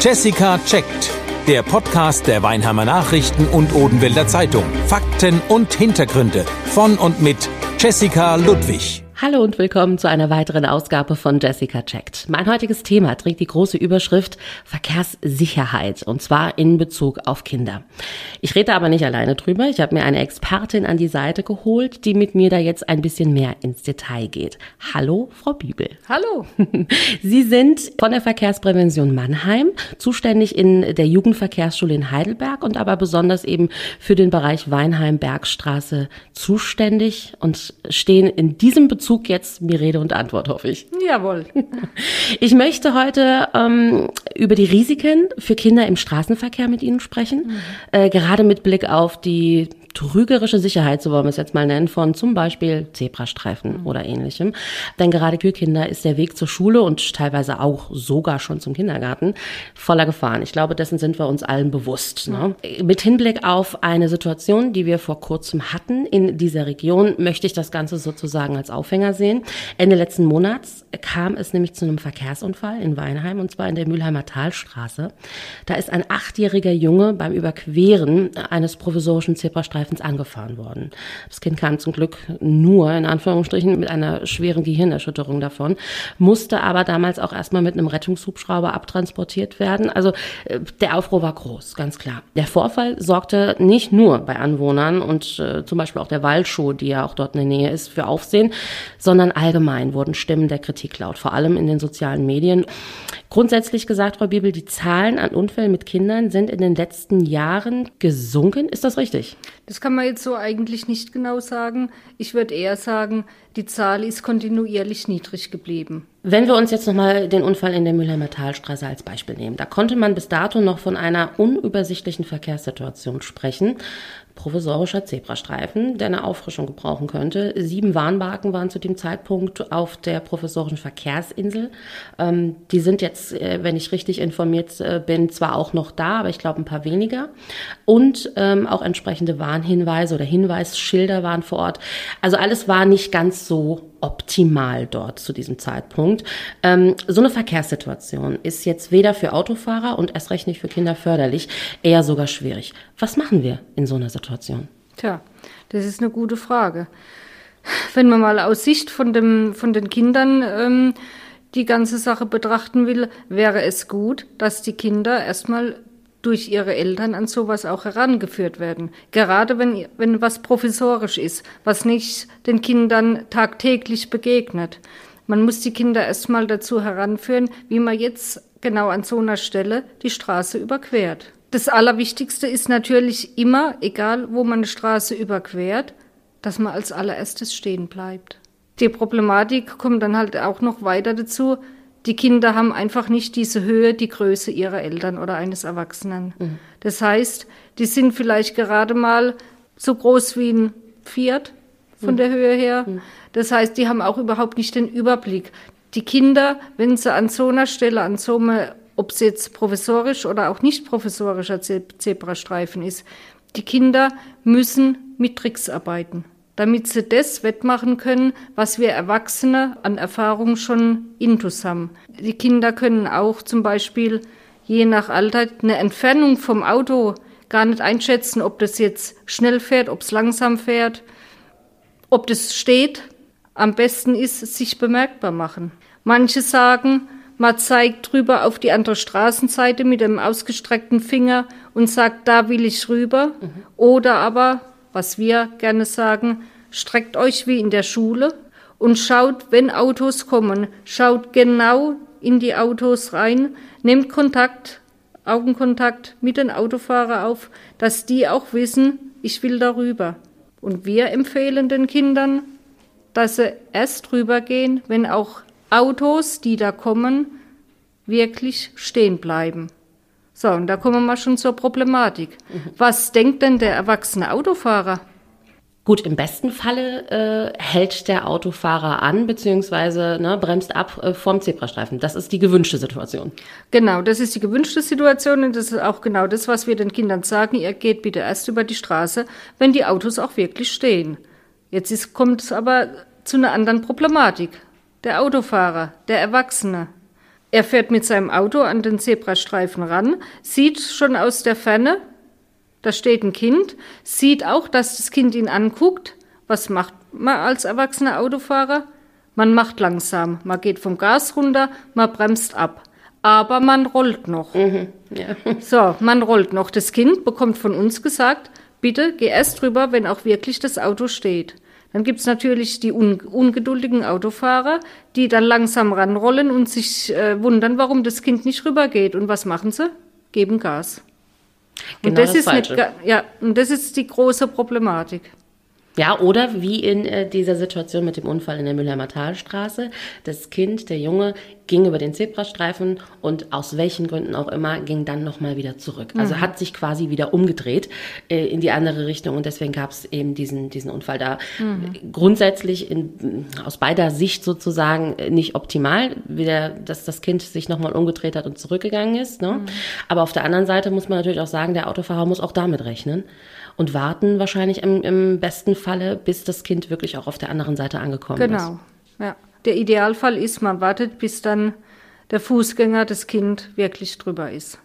Jessica checkt. Der Podcast der Weinheimer Nachrichten und Odenwälder Zeitung. Fakten und Hintergründe von und mit Jessica Ludwig. Hallo und willkommen zu einer weiteren Ausgabe von Jessica Checkt. Mein heutiges Thema trägt die große Überschrift Verkehrssicherheit und zwar in Bezug auf Kinder. Ich rede aber nicht alleine drüber. Ich habe mir eine Expertin an die Seite geholt, die mit mir da jetzt ein bisschen mehr ins Detail geht. Hallo, Frau Bibel. Hallo. Sie sind von der Verkehrsprävention Mannheim, zuständig in der Jugendverkehrsschule in Heidelberg und aber besonders eben für den Bereich Weinheim-Bergstraße zuständig und stehen in diesem Bezug Zug jetzt mir Rede und Antwort, hoffe ich. Jawohl. Ich möchte heute ähm, über die Risiken für Kinder im Straßenverkehr mit Ihnen sprechen, mhm. äh, gerade mit Blick auf die trügerische Sicherheit, so wollen wir es jetzt mal nennen, von zum Beispiel Zebrastreifen mhm. oder ähnlichem. Denn gerade für Kinder ist der Weg zur Schule und teilweise auch sogar schon zum Kindergarten voller Gefahren. Ich glaube, dessen sind wir uns allen bewusst. Ne? Mit Hinblick auf eine Situation, die wir vor kurzem hatten in dieser Region, möchte ich das Ganze sozusagen als Aufhänger sehen. Ende letzten Monats kam es nämlich zu einem Verkehrsunfall in Weinheim und zwar in der Mülheimer Talstraße. Da ist ein achtjähriger Junge beim Überqueren eines provisorischen Zebrastreifens Streifens angefahren worden. Das Kind kam zum Glück nur, in Anführungsstrichen, mit einer schweren Gehirnerschütterung davon, musste aber damals auch erstmal mit einem Rettungshubschrauber abtransportiert werden. Also äh, der Aufruhr war groß, ganz klar. Der Vorfall sorgte nicht nur bei Anwohnern und äh, zum Beispiel auch der Waldschuh, die ja auch dort in der Nähe ist, für Aufsehen, sondern allgemein wurden Stimmen der Kritik laut, vor allem in den sozialen Medien. Grundsätzlich gesagt, Frau Bibel, die Zahlen an Unfällen mit Kindern sind in den letzten Jahren gesunken. Ist das richtig? Das kann man jetzt so eigentlich nicht genau sagen. Ich würde eher sagen, die Zahl ist kontinuierlich niedrig geblieben. Wenn wir uns jetzt nochmal den Unfall in der Mülheimer Talstraße als Beispiel nehmen, da konnte man bis dato noch von einer unübersichtlichen Verkehrssituation sprechen provisorischer Zebrastreifen, der eine Auffrischung gebrauchen könnte. Sieben Warnbarken waren zu dem Zeitpunkt auf der provisorischen Verkehrsinsel. Ähm, die sind jetzt, äh, wenn ich richtig informiert äh, bin, zwar auch noch da, aber ich glaube ein paar weniger. Und ähm, auch entsprechende Warnhinweise oder Hinweisschilder waren vor Ort. Also alles war nicht ganz so optimal dort zu diesem Zeitpunkt. Ähm, so eine Verkehrssituation ist jetzt weder für Autofahrer und erst recht nicht für Kinder förderlich, eher sogar schwierig. Was machen wir in so einer Situation? Tja, das ist eine gute Frage. Wenn man mal aus Sicht von, dem, von den Kindern ähm, die ganze Sache betrachten will, wäre es gut, dass die Kinder erstmal durch ihre Eltern an sowas auch herangeführt werden. Gerade wenn, wenn was provisorisch ist, was nicht den Kindern tagtäglich begegnet. Man muss die Kinder erstmal dazu heranführen, wie man jetzt genau an so einer Stelle die Straße überquert. Das Allerwichtigste ist natürlich immer, egal wo man eine Straße überquert, dass man als allererstes stehen bleibt. Die Problematik kommt dann halt auch noch weiter dazu, die Kinder haben einfach nicht diese Höhe, die Größe ihrer Eltern oder eines Erwachsenen. Mhm. Das heißt, die sind vielleicht gerade mal so groß wie ein Fiat von mhm. der Höhe her. Mhm. Das heißt, die haben auch überhaupt nicht den Überblick. Die Kinder, wenn sie an so einer Stelle, an so einem, ob es jetzt professorisch oder auch nicht professorischer Zebrastreifen ist, die Kinder müssen mit Tricks arbeiten damit sie das wettmachen können, was wir Erwachsene an Erfahrung schon intus haben. Die Kinder können auch zum Beispiel je nach Alter eine Entfernung vom Auto gar nicht einschätzen, ob das jetzt schnell fährt, ob es langsam fährt, ob das steht. Am besten ist sich bemerkbar machen. Manche sagen, man zeigt drüber auf die andere Straßenseite mit dem ausgestreckten Finger und sagt, da will ich rüber. Mhm. Oder aber was wir gerne sagen, streckt euch wie in der Schule und schaut, wenn Autos kommen, schaut genau in die Autos rein, nehmt Kontakt, Augenkontakt mit den Autofahrern auf, dass die auch wissen, ich will darüber. Und wir empfehlen den Kindern, dass sie erst rübergehen, wenn auch Autos, die da kommen, wirklich stehen bleiben. So, und da kommen wir schon zur Problematik. Was denkt denn der erwachsene Autofahrer? Gut, im besten Falle äh, hält der Autofahrer an, beziehungsweise ne, bremst ab äh, vom Zebrastreifen. Das ist die gewünschte Situation. Genau, das ist die gewünschte Situation und das ist auch genau das, was wir den Kindern sagen. Ihr geht bitte erst über die Straße, wenn die Autos auch wirklich stehen. Jetzt ist, kommt es aber zu einer anderen Problematik. Der Autofahrer, der Erwachsene, Er fährt mit seinem Auto an den Zebrastreifen ran, sieht schon aus der Ferne, da steht ein Kind, sieht auch, dass das Kind ihn anguckt. Was macht man als erwachsener Autofahrer? Man macht langsam, man geht vom Gas runter, man bremst ab. Aber man rollt noch. Mhm, ja. So, man rollt noch. Das Kind bekommt von uns gesagt, bitte geh erst drüber, wenn auch wirklich das Auto steht. Dann gibt's natürlich die un ungeduldigen Autofahrer, die dann langsam ranrollen und sich äh, wundern, warum das Kind nicht rübergeht. Und was machen sie? Geben Gas. Genau und das, das ist eine, ja, und das ist die große Problematik. Ja, oder wie in äh, dieser Situation mit dem Unfall in der Mülheimer Talstraße. Das Kind, der Junge, ging über den Zebrastreifen und aus welchen Gründen auch immer ging dann nochmal wieder zurück. Also mhm. hat sich quasi wieder umgedreht äh, in die andere Richtung und deswegen gab es eben diesen, diesen Unfall da. Mhm. Grundsätzlich in, aus beider Sicht sozusagen äh, nicht optimal, wieder, dass das Kind sich nochmal umgedreht hat und zurückgegangen ist. Ne? Mhm. Aber auf der anderen Seite muss man natürlich auch sagen, der Autofahrer muss auch damit rechnen und warten wahrscheinlich im, im besten Falle, bis das Kind wirklich auch auf der anderen Seite angekommen genau. ist. Genau, ja. Der Idealfall ist, man wartet, bis dann der Fußgänger, das Kind wirklich drüber ist.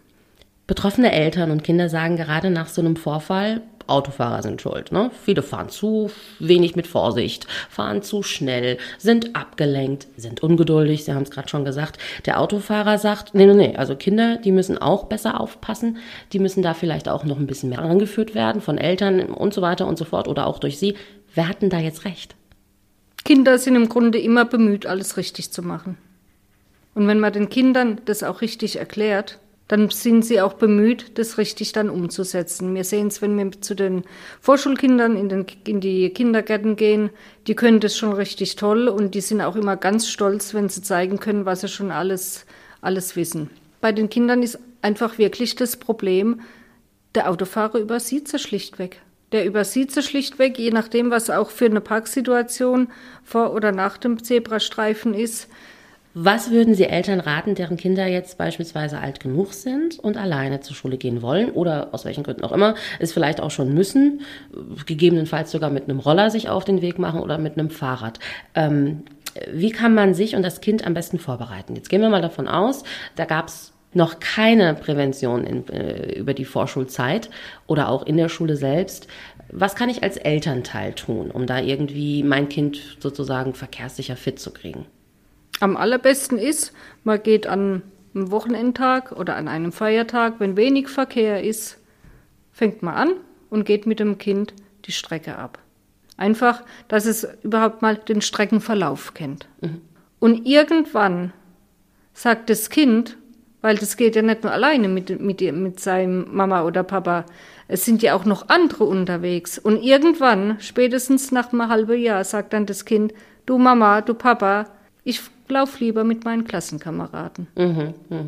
Betroffene Eltern und Kinder sagen gerade nach so einem Vorfall, Autofahrer sind schuld. Ne? Viele fahren zu wenig mit Vorsicht, fahren zu schnell, sind abgelenkt, sind ungeduldig. Sie haben es gerade schon gesagt. Der Autofahrer sagt, nee, nee, nee, also Kinder, die müssen auch besser aufpassen. Die müssen da vielleicht auch noch ein bisschen mehr angeführt werden von Eltern und so weiter und so fort oder auch durch sie. Wer hat denn da jetzt recht? Kinder sind im Grunde immer bemüht, alles richtig zu machen. Und wenn man den Kindern das auch richtig erklärt, dann sind sie auch bemüht, das richtig dann umzusetzen. Wir sehen es, wenn wir zu den Vorschulkindern in, den, in die Kindergärten gehen, die können das schon richtig toll und die sind auch immer ganz stolz, wenn sie zeigen können, was sie schon alles, alles wissen. Bei den Kindern ist einfach wirklich das Problem, der Autofahrer übersieht sie schlichtweg. Der übersieht sie schlichtweg, je nachdem, was auch für eine Parksituation vor oder nach dem Zebrastreifen ist. Was würden Sie Eltern raten, deren Kinder jetzt beispielsweise alt genug sind und alleine zur Schule gehen wollen oder aus welchen Gründen auch immer, es vielleicht auch schon müssen, gegebenenfalls sogar mit einem Roller sich auf den Weg machen oder mit einem Fahrrad? Ähm, wie kann man sich und das Kind am besten vorbereiten? Jetzt gehen wir mal davon aus, da gab es noch keine Prävention in, äh, über die Vorschulzeit oder auch in der Schule selbst. Was kann ich als Elternteil tun, um da irgendwie mein Kind sozusagen verkehrssicher fit zu kriegen? Am allerbesten ist, man geht an einem Wochenendtag oder an einem Feiertag, wenn wenig Verkehr ist, fängt man an und geht mit dem Kind die Strecke ab. Einfach, dass es überhaupt mal den Streckenverlauf kennt. Mhm. Und irgendwann sagt das Kind, weil das geht ja nicht nur alleine mit, mit, mit seinem Mama oder Papa, es sind ja auch noch andere unterwegs. Und irgendwann, spätestens nach einem halben Jahr, sagt dann das Kind, du Mama, du Papa, ich lauf lieber mit meinen Klassenkameraden. Mhm, mh.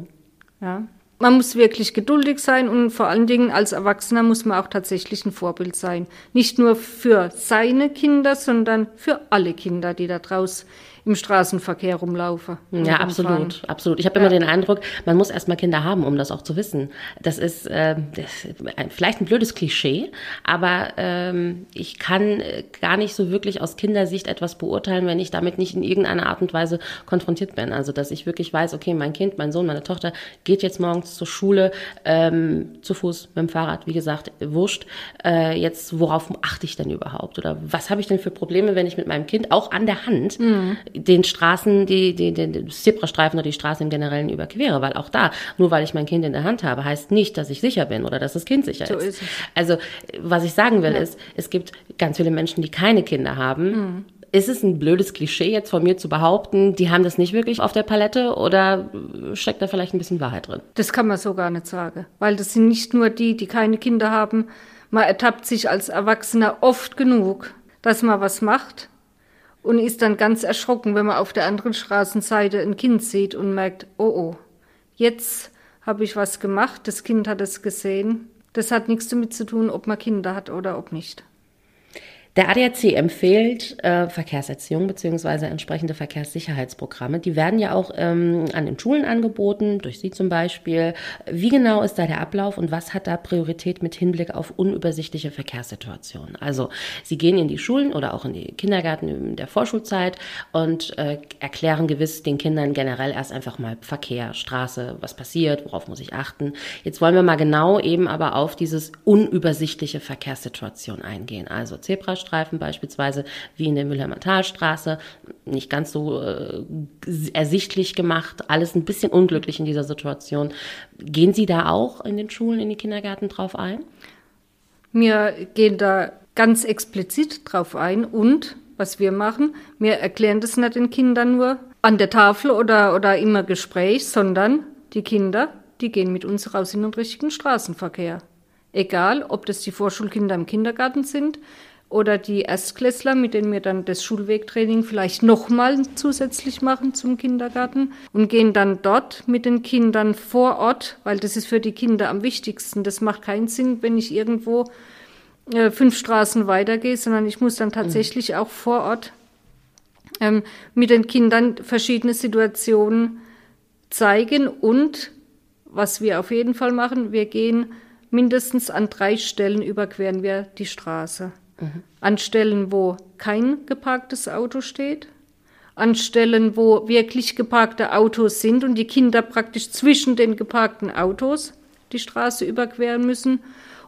Ja. Man muss wirklich geduldig sein und vor allen Dingen als Erwachsener muss man auch tatsächlich ein Vorbild sein. Nicht nur für seine Kinder, sondern für alle Kinder, die da draußen im Straßenverkehr rumlaufe. Ja, absolut, absolut. Ich habe immer den Eindruck, man muss erstmal Kinder haben, um das auch zu wissen. Das ist, äh, das vielleicht ein blödes Klischee, aber ähm, ich kann äh, gar nicht so wirklich aus Kindersicht etwas beurteilen, wenn ich damit nicht in irgendeiner Art und Weise konfrontiert bin. Also, dass ich wirklich weiß, okay, mein Kind, mein Sohn, meine Tochter geht jetzt morgens zur Schule, ähm, zu Fuß, mit dem Fahrrad, wie gesagt, wurscht. Äh, jetzt, worauf achte ich denn überhaupt? Oder was habe ich denn für Probleme, wenn ich mit meinem Kind auch an der Hand mhm den Straßen, die, die, den Zebrastreifen oder die Straßen im Generellen überquere, weil auch da, nur weil ich mein Kind in der Hand habe, heißt nicht, dass ich sicher bin oder dass das Kind sicher so ist. ist also, was ich sagen will, ja. ist, es gibt ganz viele Menschen, die keine Kinder haben. Mhm. Ist es ein blödes Klischee jetzt von mir zu behaupten, die haben das nicht wirklich auf der Palette oder steckt da vielleicht ein bisschen Wahrheit drin? Das kann man so gar nicht sagen, weil das sind nicht nur die, die keine Kinder haben. Man ertappt sich als Erwachsener oft genug, dass man was macht und ist dann ganz erschrocken, wenn man auf der anderen Straßenseite ein Kind sieht und merkt, oh oh, jetzt habe ich was gemacht, das Kind hat es gesehen. Das hat nichts damit zu tun, ob man Kinder hat oder ob nicht. Der ADAC empfiehlt äh, Verkehrserziehung beziehungsweise entsprechende Verkehrssicherheitsprogramme. Die werden ja auch ähm, an den Schulen angeboten, durch Sie zum Beispiel. Wie genau ist da der Ablauf und was hat da Priorität mit Hinblick auf unübersichtliche Verkehrssituationen? Also Sie gehen in die Schulen oder auch in die Kindergärten in der Vorschulzeit und äh, erklären gewiss den Kindern generell erst einfach mal Verkehr, Straße, was passiert, worauf muss ich achten. Jetzt wollen wir mal genau eben aber auf dieses unübersichtliche Verkehrssituation eingehen. Also Zebrastreifen, Zebrastreifen beispielsweise, wie in der Mülheimer Talstraße, nicht ganz so äh, ersichtlich gemacht, alles ein bisschen unglücklich in dieser Situation. Gehen Sie da auch in den Schulen, in die Kindergärten drauf ein? Wir gehen da ganz explizit drauf ein und was wir machen, wir erklären das nicht den Kindern nur an der Tafel oder, oder immer Gespräch, sondern die Kinder, die gehen mit uns raus in den richtigen Straßenverkehr. Egal, ob das die Vorschulkinder im Kindergarten sind, oder die Erstklässler, mit denen wir dann das Schulwegtraining vielleicht nochmal zusätzlich machen zum Kindergarten und gehen dann dort mit den Kindern vor Ort, weil das ist für die Kinder am wichtigsten. Das macht keinen Sinn, wenn ich irgendwo äh, fünf Straßen weitergehe, sondern ich muss dann tatsächlich auch vor Ort ähm, mit den Kindern verschiedene Situationen zeigen und was wir auf jeden Fall machen, wir gehen mindestens an drei Stellen überqueren wir die Straße. Mhm. An Stellen, wo kein geparktes Auto steht, an Stellen, wo wirklich geparkte Autos sind und die Kinder praktisch zwischen den geparkten Autos die Straße überqueren müssen.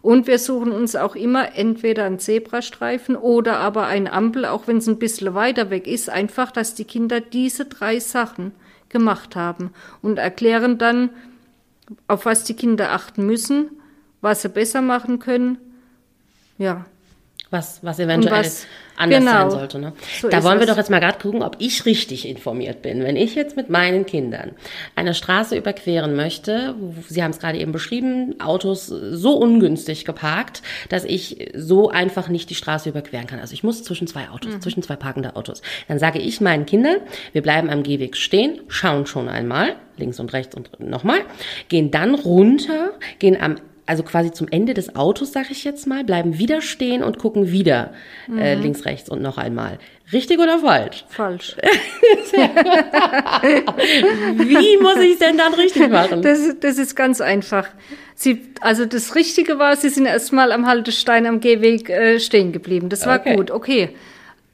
Und wir suchen uns auch immer entweder einen Zebrastreifen oder aber eine Ampel, auch wenn es ein bisschen weiter weg ist, einfach, dass die Kinder diese drei Sachen gemacht haben und erklären dann, auf was die Kinder achten müssen, was sie besser machen können. Ja, was, was eventuell was, anders genau, sein sollte. Ne? So da wollen wir es. doch jetzt mal gerade gucken, ob ich richtig informiert bin. Wenn ich jetzt mit meinen Kindern eine Straße überqueren möchte, Sie haben es gerade eben beschrieben, Autos so ungünstig geparkt, dass ich so einfach nicht die Straße überqueren kann. Also ich muss zwischen zwei Autos, mhm. zwischen zwei parkende Autos. Dann sage ich meinen Kindern, wir bleiben am Gehweg stehen, schauen schon einmal, links und rechts und nochmal, gehen dann runter, gehen am also quasi zum Ende des Autos, sag ich jetzt mal, bleiben wieder stehen und gucken wieder äh, mhm. äh, links, rechts und noch einmal. Richtig oder falsch? Falsch. Wie muss ich es denn dann richtig machen? Das, das ist ganz einfach. Sie, also das Richtige war, Sie sind erstmal am Haltestein am Gehweg äh, stehen geblieben. Das war okay. gut, okay.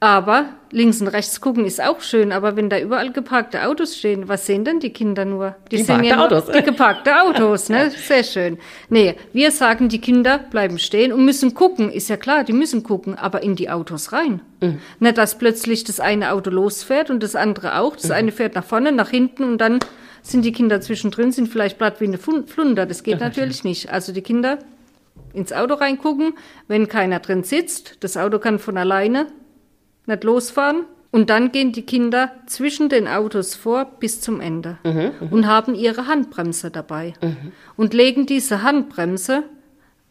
Aber links und rechts gucken ist auch schön, aber wenn da überall geparkte Autos stehen, was sehen denn die Kinder nur? Die, die sehen ja nur Autos. die geparkte Autos, ne? Sehr schön. Nee, wir sagen, die Kinder bleiben stehen und müssen gucken. Ist ja klar, die müssen gucken, aber in die Autos rein. Mhm. Nicht, dass plötzlich das eine Auto losfährt und das andere auch. Das mhm. eine fährt nach vorne, nach hinten und dann sind die Kinder zwischendrin, sind vielleicht platt wie eine Flunder. Das geht okay. natürlich nicht. Also die Kinder ins Auto reingucken, wenn keiner drin sitzt. Das Auto kann von alleine nicht losfahren. Und dann gehen die Kinder zwischen den Autos vor bis zum Ende mhm, mhm, und haben ihre Handbremse dabei mhm. und legen diese Handbremse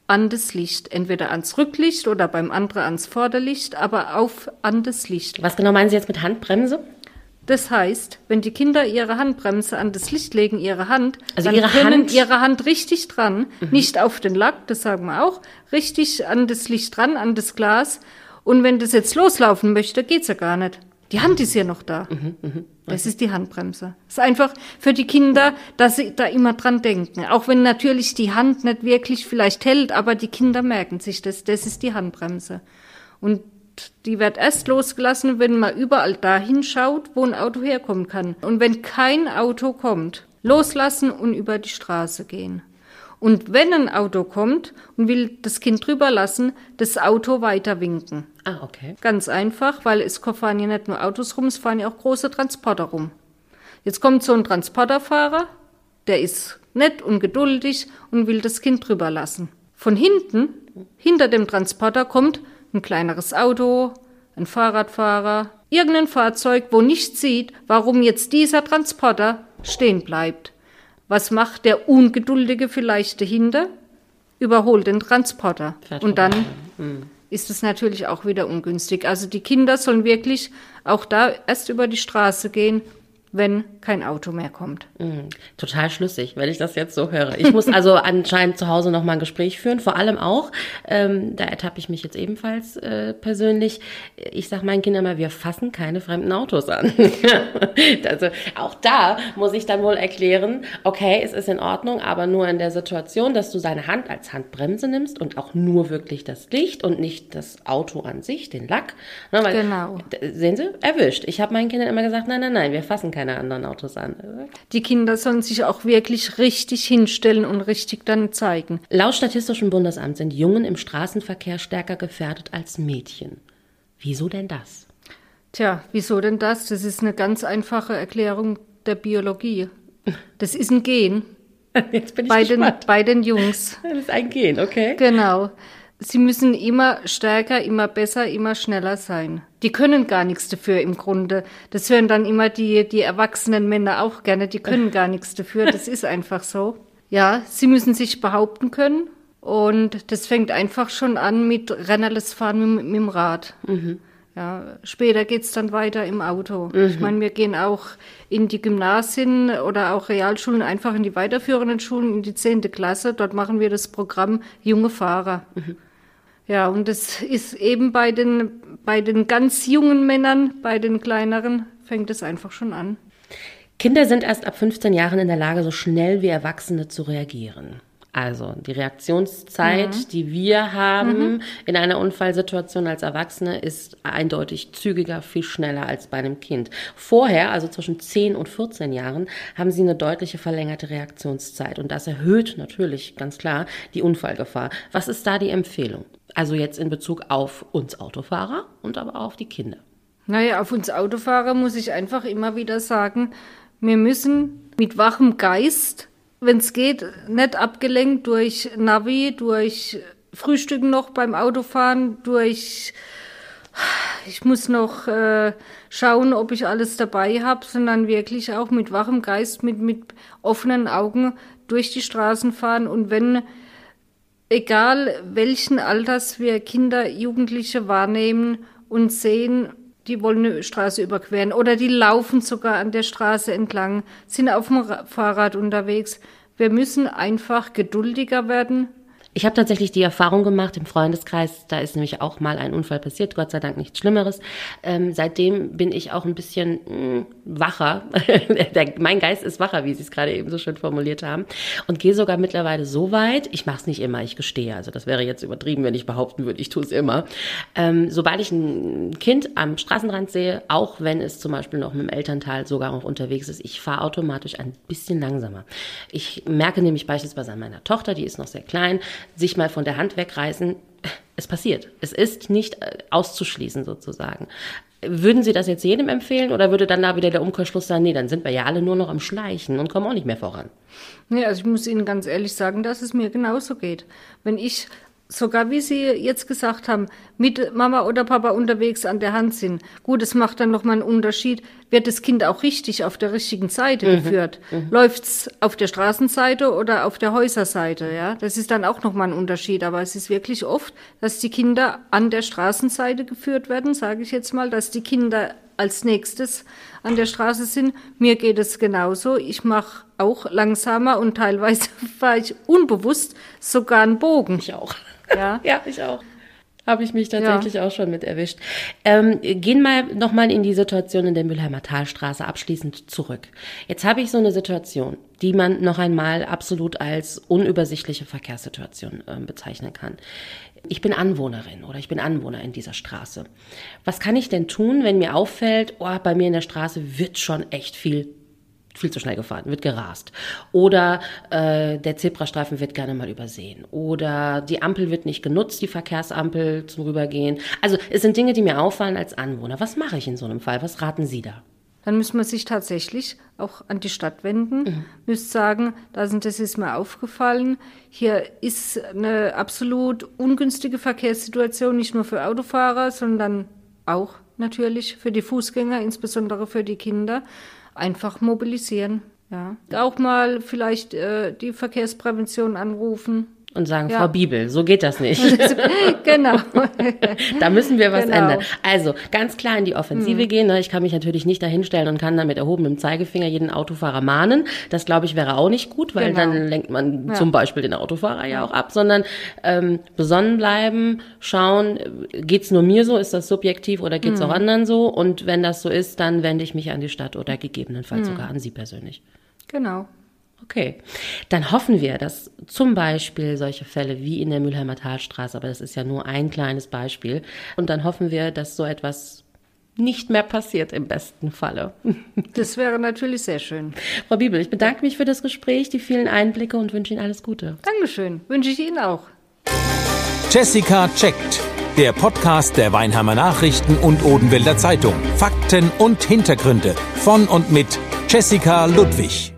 an das Licht, entweder ans Rücklicht oder beim anderen ans Vorderlicht, aber auf an das Licht. Was genau meinen Sie jetzt mit Handbremse? Das heißt, wenn die Kinder ihre Handbremse an das Licht legen, ihre Hand, also dann ihre können Hand ihre Hand richtig dran, mhm. nicht auf den Lack, das sagen wir auch, richtig an das Licht dran, an das Glas und wenn das jetzt loslaufen möchte, geht's ja gar nicht. Die Hand ist ja noch da. Mhm, mh, okay. Das ist die Handbremse. Das ist einfach für die Kinder, dass sie da immer dran denken. Auch wenn natürlich die Hand nicht wirklich vielleicht hält, aber die Kinder merken sich das. Das ist die Handbremse. Und die wird erst losgelassen, wenn man überall da hinschaut, wo ein Auto herkommen kann. Und wenn kein Auto kommt, loslassen und über die Straße gehen. Und wenn ein Auto kommt und will das Kind drüber lassen, das Auto weiter winken. Ah, okay. Ganz einfach, weil es fahren ja nicht nur Autos rum, es fahren ja auch große Transporter rum. Jetzt kommt so ein Transporterfahrer, der ist nett und geduldig und will das Kind drüber lassen. Von hinten, hinter dem Transporter kommt ein kleineres Auto, ein Fahrradfahrer, irgendein Fahrzeug, wo nicht sieht, warum jetzt dieser Transporter stehen bleibt. Was macht der Ungeduldige vielleicht dahinter? Überholt den Transporter. Und dann hm. ist es natürlich auch wieder ungünstig. Also die Kinder sollen wirklich auch da erst über die Straße gehen, wenn kein Auto mehr kommt. Mhm. Total schlüssig, wenn ich das jetzt so höre. Ich muss also anscheinend zu Hause noch mal ein Gespräch führen, vor allem auch, ähm, da ertappe ich mich jetzt ebenfalls äh, persönlich, ich sage meinen Kindern mal, wir fassen keine fremden Autos an. also auch da muss ich dann wohl erklären, okay, es ist in Ordnung, aber nur in der Situation, dass du seine Hand als Handbremse nimmst und auch nur wirklich das Licht und nicht das Auto an sich, den Lack. Na, weil, genau. Sehen Sie, erwischt. Ich habe meinen Kindern immer gesagt, nein, nein, nein, wir fassen keine keine anderen Autos an. Die Kinder sollen sich auch wirklich richtig hinstellen und richtig dann zeigen. Laut Statistischem Bundesamt sind Jungen im Straßenverkehr stärker gefährdet als Mädchen. Wieso denn das? Tja, wieso denn das? Das ist eine ganz einfache Erklärung der Biologie. Das ist ein Gen. Jetzt bin ich bei gespannt. Den, bei den Jungs. Das ist ein Gen, okay. Genau. Sie müssen immer stärker, immer besser, immer schneller sein. Die können gar nichts dafür im Grunde. Das hören dann immer die, die erwachsenen Männer auch gerne. Die können gar nichts dafür. Das ist einfach so. Ja, sie müssen sich behaupten können. Und das fängt einfach schon an mit Rennerles fahren mit, mit dem Rad. Mhm. Ja, später geht's dann weiter im Auto. Mhm. Ich meine, wir gehen auch in die Gymnasien oder auch Realschulen, einfach in die weiterführenden Schulen, in die zehnte Klasse. Dort machen wir das Programm Junge Fahrer. Mhm. Ja, und es ist eben bei den, bei den ganz jungen Männern, bei den kleineren, fängt es einfach schon an. Kinder sind erst ab 15 Jahren in der Lage, so schnell wie Erwachsene zu reagieren. Also die Reaktionszeit, mhm. die wir haben mhm. in einer Unfallsituation als Erwachsene, ist eindeutig zügiger, viel schneller als bei einem Kind. Vorher, also zwischen 10 und 14 Jahren, haben sie eine deutliche verlängerte Reaktionszeit. Und das erhöht natürlich ganz klar die Unfallgefahr. Was ist da die Empfehlung? Also jetzt in Bezug auf uns Autofahrer und aber auch auf die Kinder. Naja, auf uns Autofahrer muss ich einfach immer wieder sagen, wir müssen mit wachem Geist wenn es geht, nicht abgelenkt durch Navi, durch Frühstücken noch beim Autofahren, durch ich muss noch äh, schauen, ob ich alles dabei habe, sondern wirklich auch mit wachem Geist, mit, mit offenen Augen durch die Straßen fahren. Und wenn, egal welchen Alters wir Kinder, Jugendliche wahrnehmen und sehen, die wollen eine Straße überqueren oder die laufen sogar an der Straße entlang, sind auf dem Fahrrad unterwegs. Wir müssen einfach geduldiger werden, ich habe tatsächlich die Erfahrung gemacht im Freundeskreis, da ist nämlich auch mal ein Unfall passiert, Gott sei Dank nichts Schlimmeres. Ähm, seitdem bin ich auch ein bisschen mh, hm, wacher. Der, mein Geist ist wacher, wie Sie es gerade eben so schön formuliert haben. Und gehe sogar mittlerweile so weit, ich mache es nicht immer, ich gestehe, also das wäre jetzt übertrieben, wenn ich behaupten würde, ich tue es immer. Ähm, sobald ich ein Kind am Straßenrand sehe, auch wenn es zum Beispiel noch mit dem Elternteil sogar noch unterwegs ist, ich fahre automatisch ein bisschen langsamer. Ich merke nämlich beispielsweise an meiner Tochter, die ist noch sehr klein, sich mal von der Hand wegreißen, es passiert. Es ist nicht äh, auszuschließen sozusagen. Würden Sie das jetzt jedem empfehlen oder würde dann da wieder der Umkehrschluss sein, nee, dann sind wir ja alle nur noch am Schleichen und kommen auch nicht mehr voran? Nee, also ich muss Ihnen ganz ehrlich sagen, dass es mir genauso geht. Wenn ich sogar wie Sie jetzt gesagt haben, mit Mama oder Papa unterwegs an der Hand sind. Gut, es macht dann nochmal einen Unterschied. Wird das Kind auch richtig auf der richtigen Seite mhm. geführt? Mhm. Läuft's auf der Straßenseite oder auf der Häuserseite? Ja, das ist dann auch nochmal ein Unterschied. Aber es ist wirklich oft, dass die Kinder an der Straßenseite geführt werden, sage ich jetzt mal, dass die Kinder als nächstes an der Straße sind. Mir geht es genauso. Ich mache auch langsamer und teilweise fahre ich unbewusst sogar einen Bogen. Ich auch. Ja, ja ich auch. Habe ich mich tatsächlich ja. auch schon mit erwischt. Ähm, gehen mal nochmal in die Situation in der Mülheimer Talstraße abschließend zurück. Jetzt habe ich so eine Situation, die man noch einmal absolut als unübersichtliche Verkehrssituation äh, bezeichnen kann. Ich bin Anwohnerin oder ich bin Anwohner in dieser Straße. Was kann ich denn tun, wenn mir auffällt, oh, bei mir in der Straße wird schon echt viel viel zu schnell gefahren, wird gerast. Oder äh, der Zebrastreifen wird gerne mal übersehen. Oder die Ampel wird nicht genutzt, die Verkehrsampel zum Rübergehen. Also es sind Dinge, die mir auffallen als Anwohner. Was mache ich in so einem Fall? Was raten Sie da? Dann müssen wir sich tatsächlich auch an die Stadt wenden, mhm. müsst sagen, das ist mir aufgefallen. Hier ist eine absolut ungünstige Verkehrssituation, nicht nur für Autofahrer, sondern auch natürlich für die Fußgänger, insbesondere für die Kinder einfach mobilisieren. Ja. Auch mal vielleicht äh, die Verkehrsprävention anrufen und sagen, Ja. Frau Bibel, so geht das nicht. genau. da müssen wir was Genau. ändern. Also ganz klar in die Offensive gehen. ne? Ich kann mich natürlich nicht dahinstellen und kann dann mit erhobenem Zeigefinger jeden Autofahrer mahnen. Das glaube ich wäre auch nicht gut, weil Genau. dann lenkt man zum Beispiel den Autofahrer ja auch ab, sondern ähm, besonnen bleiben, schauen, äh, geht's nur mir so, ist das subjektiv oder geht's auch anderen so? Und wenn das so ist, dann wende ich mich an die Stadt oder gegebenenfalls sogar an Sie persönlich. genau. Okay, dann hoffen wir, dass zum Beispiel solche Fälle wie in der Mülheimer Talstraße, aber das ist ja nur ein kleines Beispiel, und dann hoffen wir, dass so etwas nicht mehr passiert im besten Falle. Das wäre natürlich sehr schön. Frau Bibel, ich bedanke mich für das Gespräch, die vielen Einblicke und wünsche Ihnen alles Gute. Dankeschön. Wünsche ich Ihnen auch. Jessica checkt. Der Podcast der Weinheimer Nachrichten und Odenwälder Zeitung. Fakten und Hintergründe von und mit Jessica Ludwig.